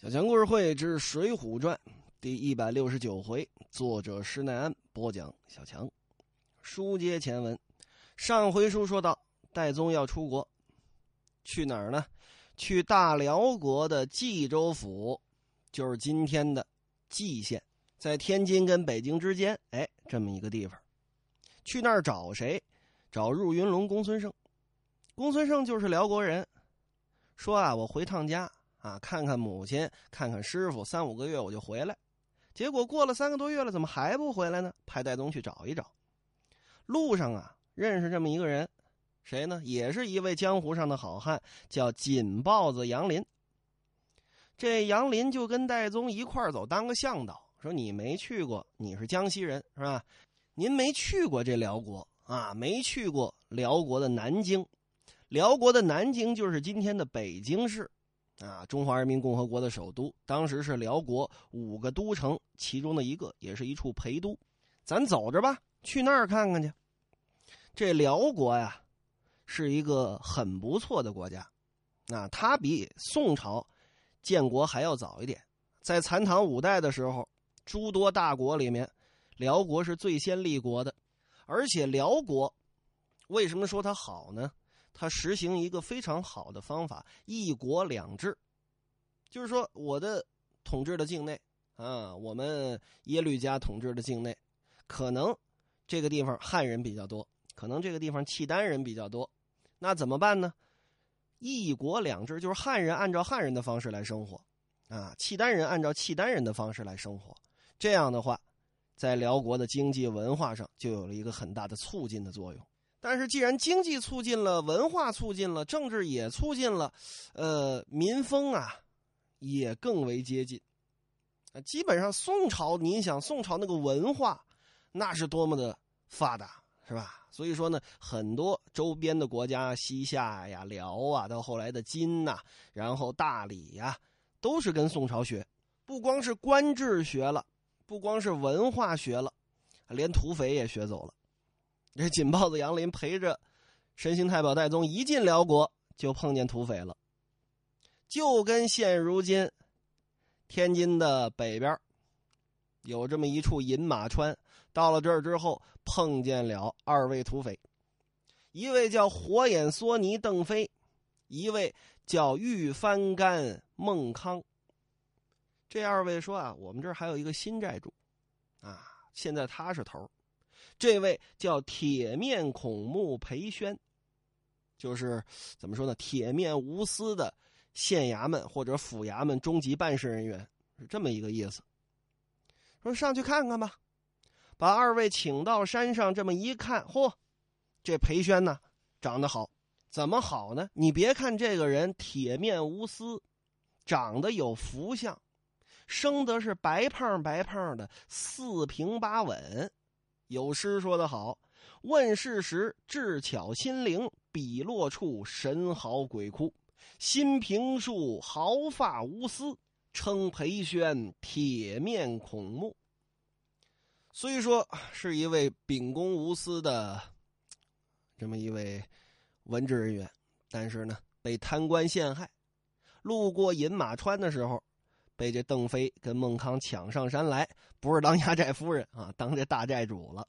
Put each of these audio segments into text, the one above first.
小强故事会之《水浒传》第一百六十九回，作者施耐庵播讲。小强，书接前文，上回书说到，戴宗要出国，去哪儿呢？去大辽国的冀州府，就是今天的蓟县，在天津跟北京之间，哎，这么一个地方。去那儿找谁？找入云龙公孙胜。公孙胜就是辽国人，说啊，我回趟家。啊，看看母亲，看看师傅，三五个月我就回来。结果过了三个多月了，怎么还不回来呢？派戴宗去找一找。路上啊，认识这么一个人，谁呢？也是一位江湖上的好汉，叫锦豹子杨林。这杨林就跟戴宗一块走，当个向导，说你没去过，你是江西人是吧？您没去过这辽国啊，没去过辽国的南京。辽国的南京就是今天的北京市。啊，中华人民共和国的首都，当时是辽国五个都城其中的一个，也是一处陪都。咱走着吧，去那儿看看去。这辽国呀，是一个很不错的国家。啊，它比宋朝建国还要早一点。在残唐五代的时候，诸多大国里面，辽国是最先立国的。而且辽国为什么说它好呢？他实行一个非常好的方法，一国两制，就是说，我的统治的境内啊，我们耶律家统治的境内，可能这个地方汉人比较多，可能这个地方契丹人比较多，那怎么办呢？一国两制，就是汉人按照汉人的方式来生活，啊，契丹人按照契丹人的方式来生活，这样的话，在辽国的经济文化上就有了一个很大的促进的作用。但是，既然经济促进了，文化促进了，政治也促进了，呃，民风啊，也更为接近。啊，基本上宋朝，您想宋朝那个文化，那是多么的发达，是吧？所以说呢，很多周边的国家，西夏呀、辽啊，到后来的金呐，然后大理呀，都是跟宋朝学。不光是官制学了，不光是文化学了，连土匪也学走了。这锦豹子杨林陪着神行太保戴宗一进辽国，就碰见土匪了，就跟现如今天津的北边有这么一处饮马川。到了这儿之后，碰见了二位土匪，一位叫火眼狻猊邓飞，一位叫玉翻干孟康。这二位说啊，我们这儿还有一个新债主，啊，现在他是头这位叫铁面孔目裴宣，就是怎么说呢？铁面无私的县衙门或者府衙门中级办事人员，是这么一个意思。说上去看看吧，把二位请到山上，这么一看，嚯，这裴宣呢，长得好，怎么好呢？你别看这个人铁面无私，长得有福相，生的是白胖白胖的，四平八稳。有诗说得好：“问世时智巧心灵，笔落处神豪鬼哭。心平树毫发无私，称裴宣铁面孔目。”虽说是一位秉公无私的这么一位文职人员，但是呢，被贪官陷害。路过饮马川的时候。被这邓飞跟孟康抢上山来，不是当压寨夫人啊，当这大寨主了。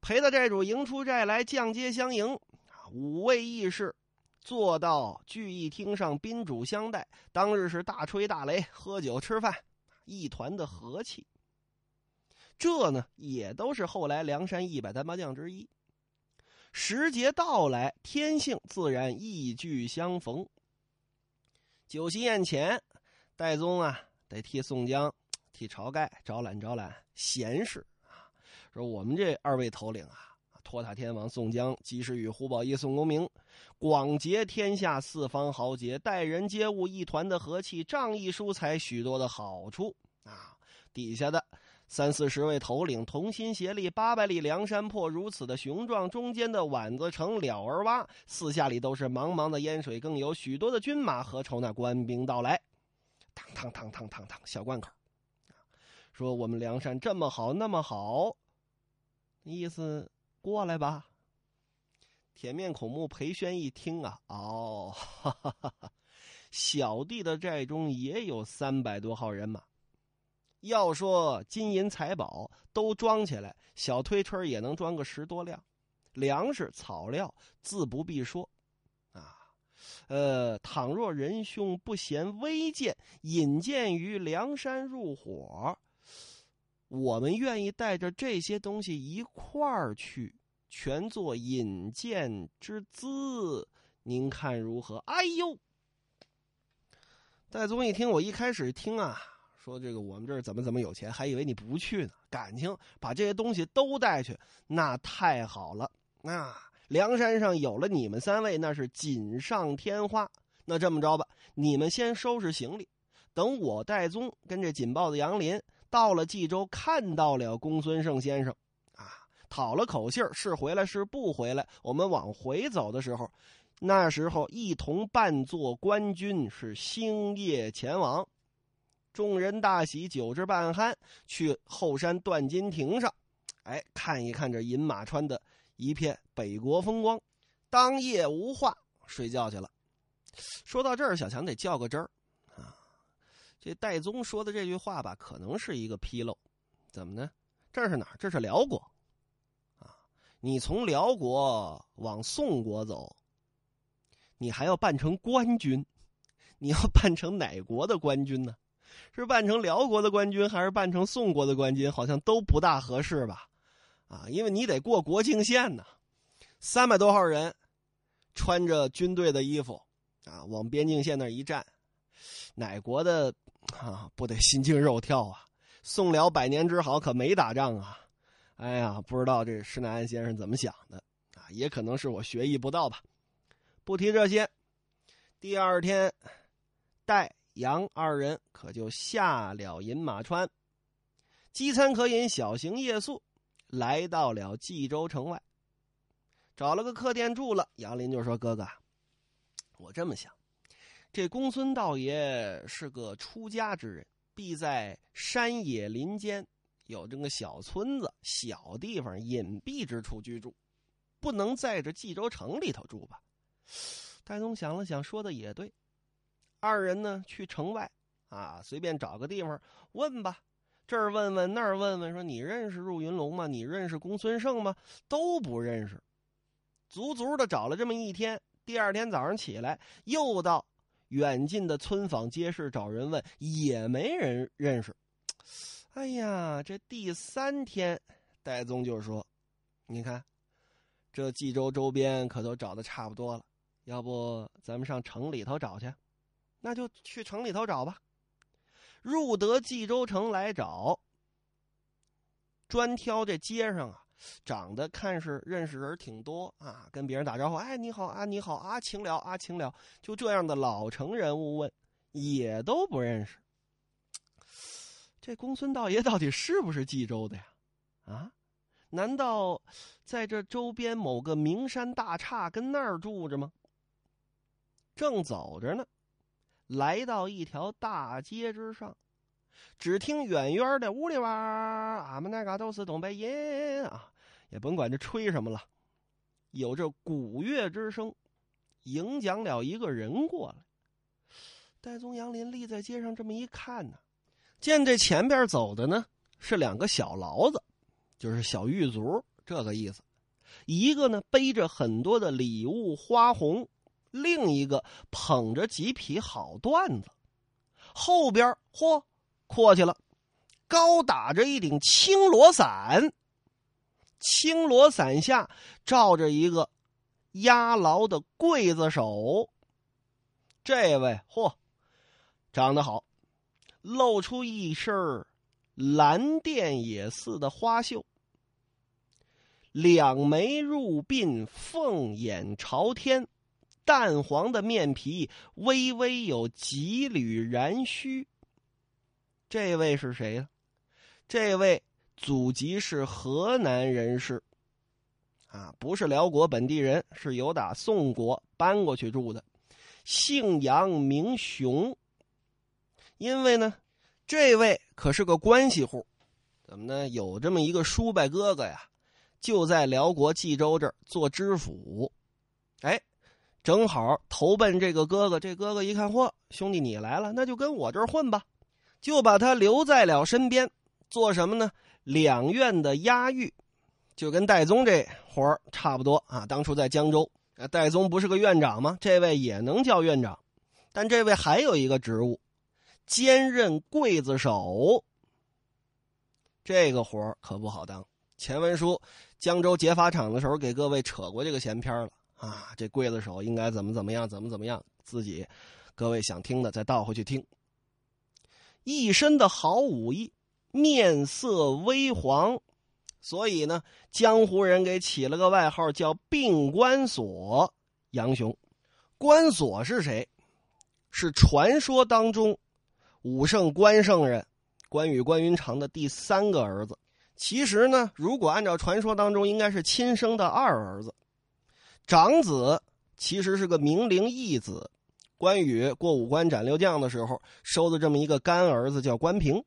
陪大寨主迎出寨来，降阶相迎，五位义士坐到聚义厅上，宾主相待。当日是大吹大擂，喝酒吃饭，一团的和气。这呢，也都是后来梁山一百单八将之一。时节到来，天性自然意聚相逢。酒席宴前。戴宗啊，得替宋江、替晁盖招揽招揽贤士啊。说我们这二位头领啊，托塔天王宋江，及时雨胡宝义宋公明，广结天下四方豪杰，待人接物一团的和气，仗义疏财许多的好处啊。底下的三四十位头领同心协力，八百里梁山泊如此的雄壮，中间的碗子城了儿洼，四下里都是茫茫的烟水，更有许多的军马，何愁那官兵到来？当当当当当当，小关口，说我们梁山这么好，那么好，意思过来吧。铁面孔目裴宣一听啊，哦，哈哈哈哈小弟的寨中也有三百多号人马。要说金银财宝都装起来，小推车也能装个十多辆。粮食、草料自不必说，呃，倘若仁兄不嫌微贱，引荐于梁山入伙，我们愿意带着这些东西一块儿去，全做引荐之资，您看如何？哎呦，戴宗一听，我一开始听啊，说这个我们这儿怎么怎么有钱，还以为你不去呢。感情把这些东西都带去，那太好了。啊，梁山上有了你们三位，那是锦上添花。那这么着吧，你们先收拾行李，等我戴宗跟这锦豹子杨林到了冀州，看到了公孙胜先生，啊，讨了口信是回来是不回来，我们往回走的时候，那时候一同扮作官军，是星夜前往。众人大喜，酒至半酣，去后山断金亭上，哎，看一看这饮马川的。一片北国风光，当夜无话，睡觉去了。说到这儿，小强得较个真儿啊。这戴宗说的这句话吧，可能是一个纰漏。怎么呢？这是哪儿？这是辽国啊！你从辽国往宋国走，你还要扮成官军，你要扮成哪国的官军呢？是扮成辽国的官军，还是扮成宋国的官军？好像都不大合适吧。啊，因为你得过国境线呢，三百多号人，穿着军队的衣服，啊，往边境线那一站，哪国的啊不得心惊肉跳啊？宋辽百年之好可没打仗啊！哎呀，不知道这施耐庵先生怎么想的啊？也可能是我学艺不到吧。不提这些，第二天，戴杨二人可就下了饮马川，饥餐可饮，小行夜宿。来到了冀州城外，找了个客店住了。杨林就说：“哥哥，我这么想，这公孙道爷是个出家之人，必在山野林间有这个小村子、小地方、隐蔽之处居住，不能在这冀州城里头住吧？”戴宗想了想，说的也对。二人呢，去城外啊，随便找个地方问吧。这儿问问那儿问问，说你认识入云龙吗？你认识公孙胜吗？都不认识。足足的找了这么一天，第二天早上起来，又到远近的村坊街市找人问，也没人认识。哎呀，这第三天，戴宗就说：“你看，这冀州周边可都找的差不多了，要不咱们上城里头找去？那就去城里头找吧。”入得冀州城来找，专挑这街上啊，长得看是认识人挺多啊，跟别人打招呼，哎，你好啊，你好啊，请了啊，请了，就这样的老成人物问，也都不认识。这公孙道爷到底是不是冀州的呀？啊，难道在这周边某个名山大刹跟那儿住着吗？正走着呢。来到一条大街之上，只听远远的“屋里哇”，俺们那嘎都是东北人啊，也甭管这吹什么了，有这鼓乐之声，迎讲了一个人过来。戴宗杨林立在街上，这么一看呢，见这前边走的呢是两个小牢子，就是小狱卒这个意思。一个呢背着很多的礼物花红。另一个捧着几匹好缎子，后边嚯，阔气了，高打着一顶青罗伞，青罗伞下罩着一个压牢的刽子手。这位嚯，长得好，露出一身蓝靛也似的花绣，两眉入鬓，凤眼朝天。淡黄的面皮，微微有几缕髯须。这位是谁呀？这位祖籍是河南人士，啊，不是辽国本地人，是由打宋国搬过去住的，姓杨名雄。因为呢，这位可是个关系户，怎么呢？有这么一个叔伯哥哥呀，就在辽国冀州这儿做知府，哎。正好投奔这个哥哥。这哥哥一看，嚯，兄弟你来了，那就跟我这儿混吧，就把他留在了身边，做什么呢？两院的押狱，就跟戴宗这活儿差不多啊。当初在江州，戴宗不是个院长吗？这位也能叫院长，但这位还有一个职务，兼任刽子手。这个活儿可不好当。前文书江州劫法场的时候，给各位扯过这个闲篇了啊。这刽子手应该怎么怎么样，怎么怎么样，自己各位想听的再倒回去听。一身的好武艺，面色微黄，所以呢，江湖人给起了个外号叫“病关索”杨雄。关索是谁？是传说当中武圣关圣人关羽关云长的第三个儿子。其实呢，如果按照传说当中，应该是亲生的二儿子，长子其实是个名伶义子。关羽过五关斩六将的时候，收的这么一个干儿子叫关平，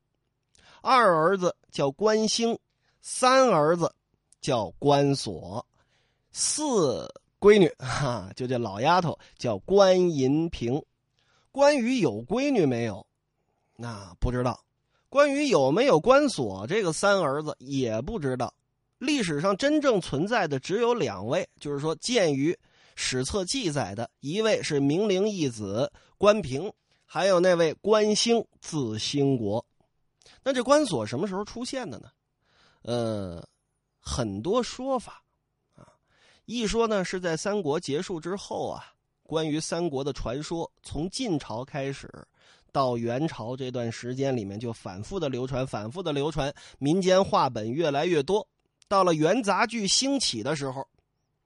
二儿子叫关兴，三儿子叫关索，四闺女哈，就这老丫头叫关银平。关羽有闺女没有？那不知道。关羽有没有关索这个三儿子也不知道，历史上真正存在的只有两位，就是说鉴于史册记载的一位是明灵义子关平，还有那位关兴字兴国。那这关索什么时候出现的呢？呃，很多说法啊，一说呢是在三国结束之后啊，关于三国的传说从晋朝开始。到元朝这段时间里面，就反复的流传，反复的流传，民间话本越来越多。到了元杂剧兴起的时候，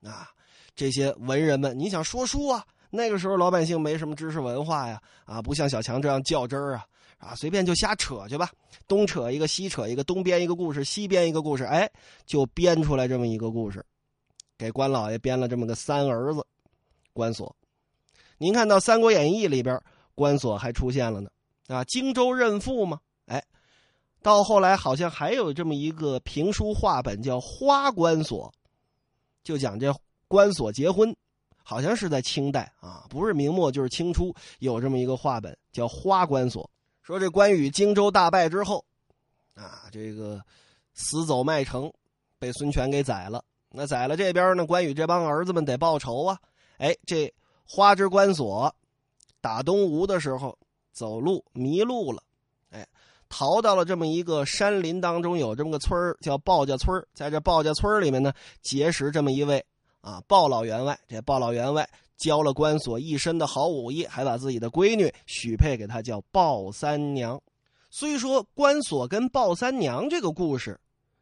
啊，这些文人们，你想说书啊？那个时候老百姓没什么知识文化呀，啊，不像小强这样较真儿啊，啊，随便就瞎扯去吧，东扯一个，西扯一个，东编一个故事，西编一个故事，哎，就编出来这么一个故事，给关老爷编了这么个三儿子，关索。您看到《三国演义》里边。关索还出现了呢，啊，荆州任父吗？哎，到后来好像还有这么一个评书话本叫《花关索》，就讲这关索结婚，好像是在清代啊，不是明末就是清初有这么一个话本叫《花关索》，说这关羽荆州大败之后，啊，这个死走麦城，被孙权给宰了。那宰了这边呢，关羽这帮儿子们得报仇啊。哎，这花之关索。打东吴的时候，走路迷路了，哎，逃到了这么一个山林当中，有这么个村叫鲍家村在这鲍家村里面呢，结识这么一位啊，鲍老员外。这鲍老员外教了关索一身的好武艺，还把自己的闺女许配给他，叫鲍三娘。虽说关索跟鲍三娘这个故事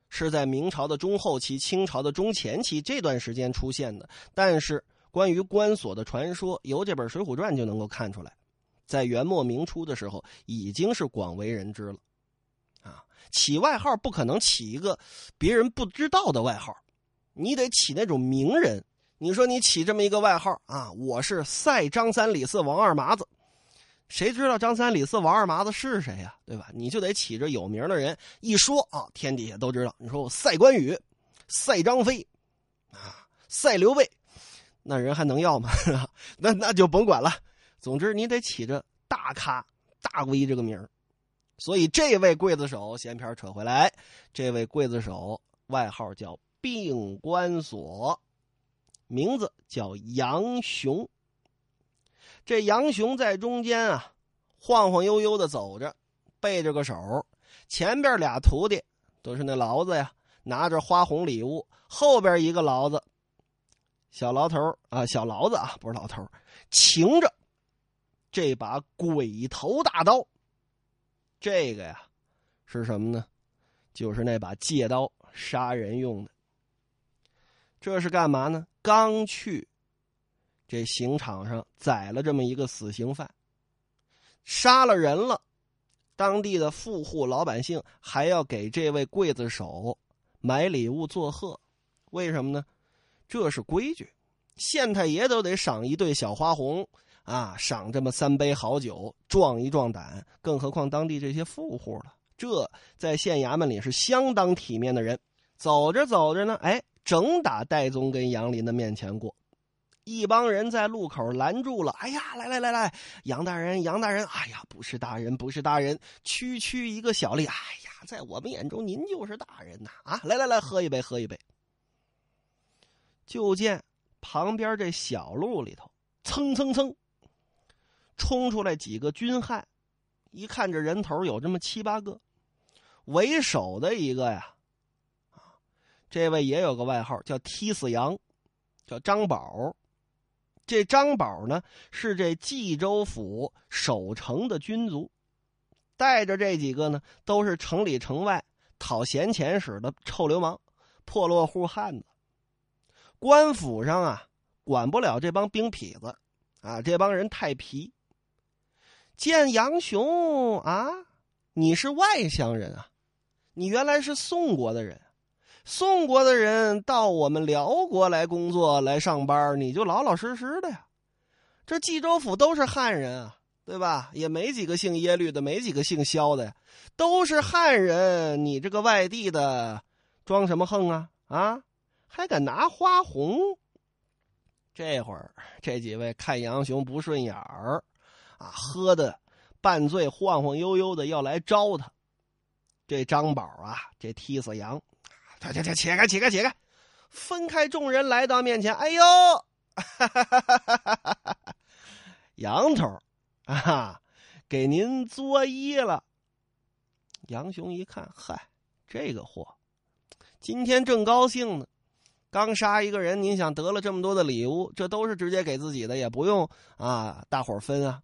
是在明朝的中后期、清朝的中前期这段时间出现的，但是。关于关索的传说，由这本《水浒传》就能够看出来，在元末明初的时候，已经是广为人知了。啊，起外号不可能起一个别人不知道的外号，你得起那种名人。你说你起这么一个外号啊，我是赛张三李四王二麻子，谁知道张三李四王二麻子是谁呀？对吧？你就得起着有名的人，一说啊，天底下都知道。你说我赛关羽，赛张飞，啊，赛刘备。那人还能要吗？那那就甭管了。总之，你得起着大咖、大 V 这个名所以，这位刽子手，闲篇扯回来，这位刽子手外号叫病关索，名字叫杨雄。这杨雄在中间啊，晃晃悠悠的走着，背着个手，前边俩徒弟都是那牢子呀，拿着花红礼物，后边一个牢子。小牢头啊，小牢子啊，不是老头擎着这把鬼头大刀。这个呀，是什么呢？就是那把借刀杀人用的。这是干嘛呢？刚去这刑场上宰了这么一个死刑犯，杀了人了。当地的富户老百姓还要给这位刽子手买礼物作贺，为什么呢？这是规矩，县太爷都得赏一对小花红啊，赏这么三杯好酒，壮一壮胆。更何况当地这些富户了，这在县衙门里是相当体面的人。走着走着呢，哎，整打戴宗跟杨林的面前过，一帮人在路口拦住了。哎呀，来来来来，杨大人，杨大人，哎呀，不是大人，不是大人，区区一个小吏，哎呀，在我们眼中您就是大人呐！啊，来来来，喝一杯，喝一杯。就见旁边这小路里头，蹭蹭蹭，冲出来几个军汉，一看这人头有这么七八个，为首的一个呀，这位也有个外号叫踢死羊，叫张宝。这张宝呢是这冀州府守城的军卒，带着这几个呢都是城里城外讨闲钱使的臭流氓、破落户汉子。官府上啊，管不了这帮兵痞子，啊，这帮人太皮。见杨雄啊，你是外乡人啊，你原来是宋国的人，宋国的人到我们辽国来工作来上班，你就老老实实的呀。这冀州府都是汉人啊，对吧？也没几个姓耶律的，没几个姓萧的呀，都是汉人。你这个外地的，装什么横啊？啊？还敢拿花红？这会儿这几位看杨雄不顺眼儿，啊，喝的半醉，晃晃悠悠的要来招他。这张宝啊，这踢死羊，他他他，起开，起开，起开！分开众人来到面前，哎呦，杨头啊，给您作揖了。杨雄一看，嗨，这个货，今天正高兴呢。刚杀一个人，您想得了这么多的礼物，这都是直接给自己的，也不用啊，大伙分啊，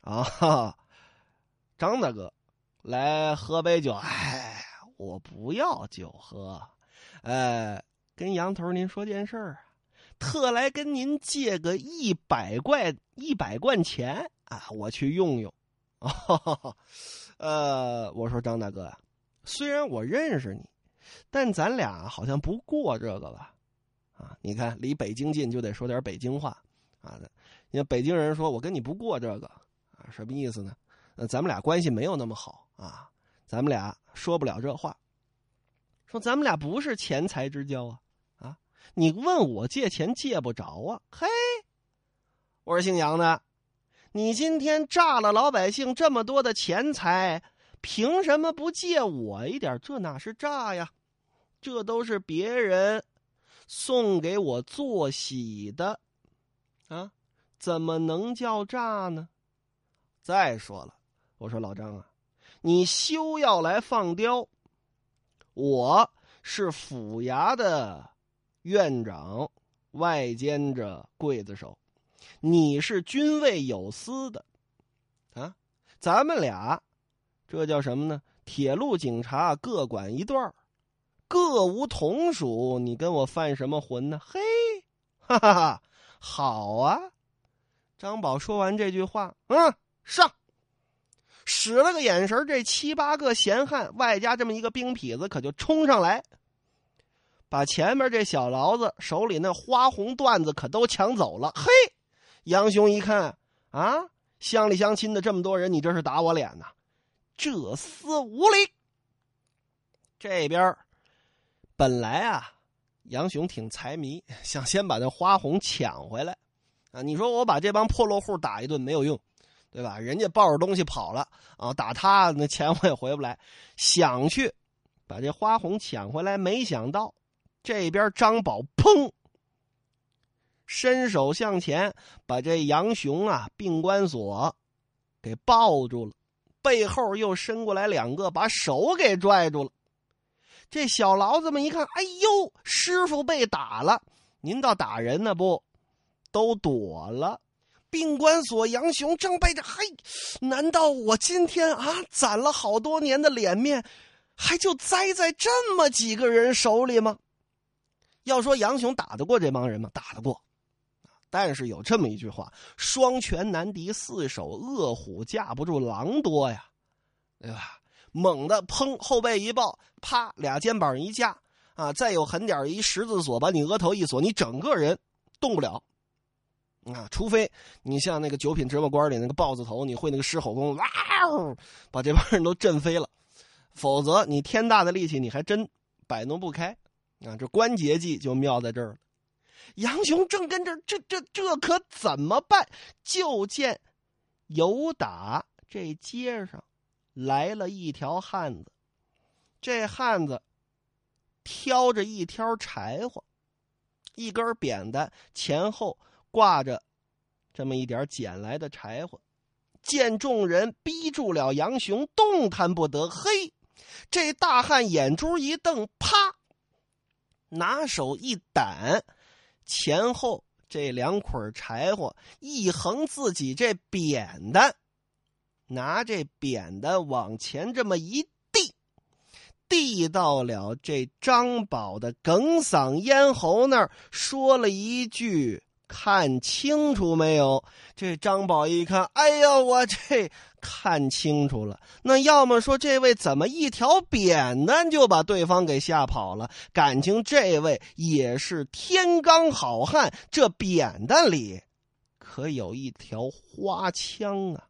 啊，张大哥，来喝杯酒。哎，我不要酒喝，呃，跟杨头您说件事儿，特来跟您借个一百贯一百贯钱啊，我去用用。呃，我说张大哥呀，虽然我认识你，但咱俩好像不过这个吧。啊，你看，离北京近就得说点北京话，啊，因为北京人说我跟你不过这个，啊，什么意思呢？呃，咱们俩关系没有那么好啊，咱们俩说不了这话。说咱们俩不是钱财之交啊，啊，你问我借钱借不着啊？嘿，我说姓杨的，你今天诈了老百姓这么多的钱财，凭什么不借我一点？这哪是诈呀？这都是别人。送给我做喜的，啊，怎么能叫诈呢？再说了，我说老张啊，你休要来放刁。我是府衙的院长，外兼着刽子手，你是军卫有司的，啊，咱们俩这叫什么呢？铁路警察各管一段。各无同属，你跟我犯什么浑呢？嘿，哈哈哈，好啊！张宝说完这句话，嗯，上，使了个眼神，这七八个闲汉，外加这么一个兵痞子，可就冲上来，把前面这小牢子手里那花红缎子可都抢走了。嘿，杨雄一看啊，乡里乡亲的这么多人，你这是打我脸呐？这厮无礼！这边。本来啊，杨雄挺财迷，想先把那花红抢回来，啊，你说我把这帮破落户打一顿没有用，对吧？人家抱着东西跑了啊，打他那钱我也回不来。想去把这花红抢回来，没想到这边张宝砰，伸手向前把这杨雄啊病关锁给抱住了，背后又伸过来两个把手给拽住了。这小牢子们一看，哎呦，师傅被打了！您倒打人呢不？都躲了。病关锁杨雄正背着，嘿，难道我今天啊攒了好多年的脸面，还就栽在这么几个人手里吗？要说杨雄打得过这帮人吗？打得过。但是有这么一句话：双拳难敌四手，饿虎架不住狼多呀，对吧？猛的，砰！后背一抱，啪！俩肩膀一架，啊！再有狠点一十字锁把你额头一锁，你整个人动不了，啊！除非你像那个九品芝麻官里那个豹子头，你会那个狮吼功，哇哦！把这帮人都震飞了，否则你天大的力气你还真摆弄不开，啊！这关节技就妙在这儿了。杨雄正跟这这这这可怎么办？就见有打这街上来了一条汉子，这汉子挑着一挑柴火，一根扁担前后挂着这么一点捡来的柴火。见众人逼住了杨雄，动弹不得。嘿，这大汉眼珠一瞪，啪，拿手一掸，前后这两捆柴火一横，自己这扁担，拿这扁担往前这么一递，递到了这张宝的哽嗓咽喉那儿，说了一句。看清楚没有？这张宝一看，哎呦，我这看清楚了。那要么说这位怎么一条扁担就把对方给吓跑了？感情这位也是天罡好汉，这扁担里可有一条花枪啊！